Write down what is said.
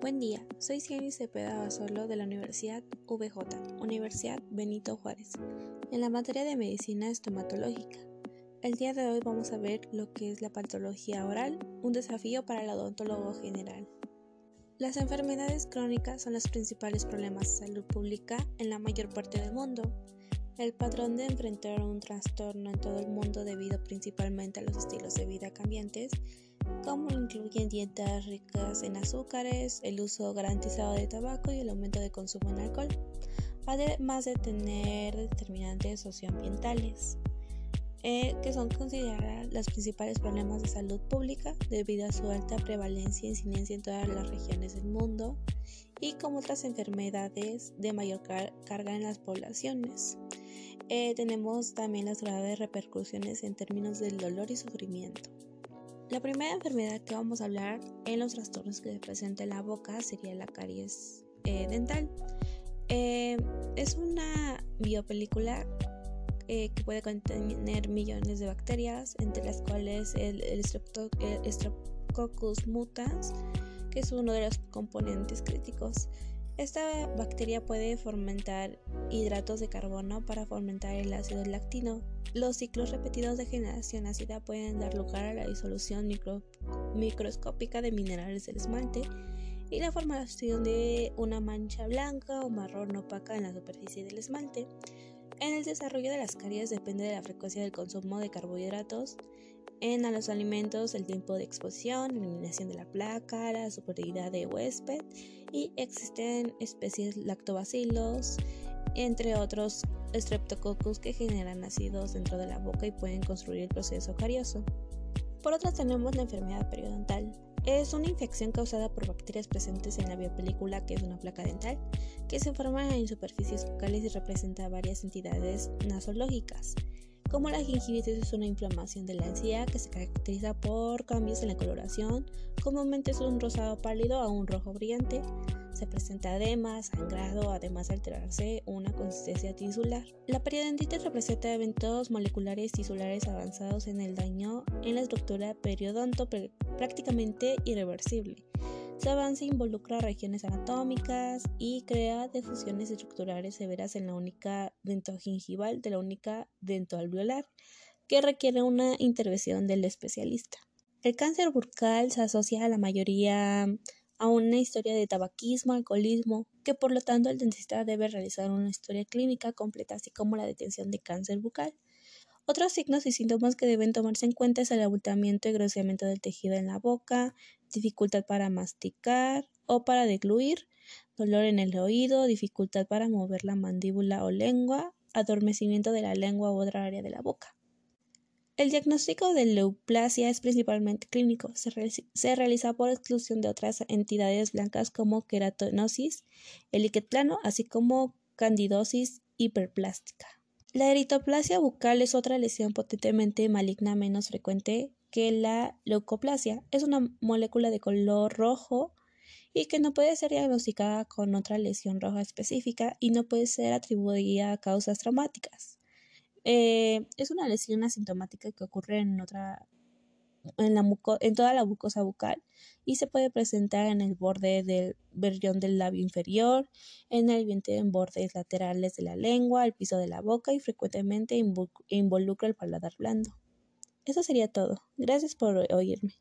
Buen día, soy Cieny Cepeda Basolo de la Universidad VJ, Universidad Benito Juárez, en la materia de medicina estomatológica. El día de hoy vamos a ver lo que es la patología oral, un desafío para el odontólogo general. Las enfermedades crónicas son los principales problemas de salud pública en la mayor parte del mundo. El patrón de enfrentar un trastorno en todo el mundo debido principalmente a los estilos de vida cambiantes como incluyen dietas ricas en azúcares, el uso garantizado de tabaco y el aumento de consumo en alcohol, además de tener determinantes socioambientales, eh, que son consideradas los principales problemas de salud pública debido a su alta prevalencia e incidencia en todas las regiones del mundo y como otras enfermedades de mayor carga en las poblaciones. Eh, tenemos también las graves repercusiones en términos del dolor y sufrimiento. La primera enfermedad que vamos a hablar en los trastornos que se presenta en la boca sería la caries eh, dental. Eh, es una biopelícula eh, que puede contener millones de bacterias, entre las cuales el, Streptococcus mutans, que es uno de los componentes críticos. Esta bacteria puede fermentar hidratos de carbono para fermentar el ácido lactino. Los ciclos repetidos de generación ácida pueden dar lugar a la disolución microscópica de minerales del esmalte y la formación de una mancha blanca o marrón opaca en la superficie del esmalte. En el desarrollo de las caries depende de la frecuencia del consumo de carbohidratos en los alimentos, el tiempo de exposición, eliminación de la placa, la superioridad de huésped y existen especies lactobacilos, entre otros streptococcus que generan ácidos dentro de la boca y pueden construir el proceso carioso. Por otra tenemos la enfermedad periodontal. Es una infección causada por bacterias presentes en la biopelícula, que es una placa dental, que se forma en superficies bucales y representa varias entidades nasológicas. Como la gingivitis es una inflamación de la encía que se caracteriza por cambios en la coloración, comúnmente es un rosado pálido a un rojo brillante, se presenta edema, sangrado, además de alterarse una consistencia tisular. La periodontitis representa eventos moleculares tisulares avanzados en el daño en la estructura periodonto prácticamente irreversible. Su avance involucra regiones anatómicas y crea defusiones estructurales severas en la única dentogingival de la única dentoalveolar, que requiere una intervención del especialista. El cáncer bucal se asocia a la mayoría a una historia de tabaquismo, alcoholismo, que por lo tanto el dentista debe realizar una historia clínica completa, así como la detención de cáncer bucal. Otros signos y síntomas que deben tomarse en cuenta es el abultamiento y groseamiento del tejido en la boca, dificultad para masticar o para degluir, dolor en el oído, dificultad para mover la mandíbula o lengua, adormecimiento de la lengua u otra área de la boca. El diagnóstico de leuplasia es principalmente clínico. Se, realiza por exclusión de otras entidades blancas como queratinosis, el plano, así como candidosis hiperplástica. La eritoplasia bucal es otra lesión potentemente maligna menos frecuente que la leucoplasia. Es una molécula de color rojo y que no puede ser diagnosticada con otra lesión roja específica y no puede ser atribuida a causas traumáticas. Eh, es una lesión asintomática que ocurre en otra en, la en toda la mucosa bucal y se puede presentar en el borde del berrión del labio inferior, en el vientre en bordes laterales de la lengua, el piso de la boca y frecuentemente involucra el paladar blando. Eso sería todo. Gracias por oírme.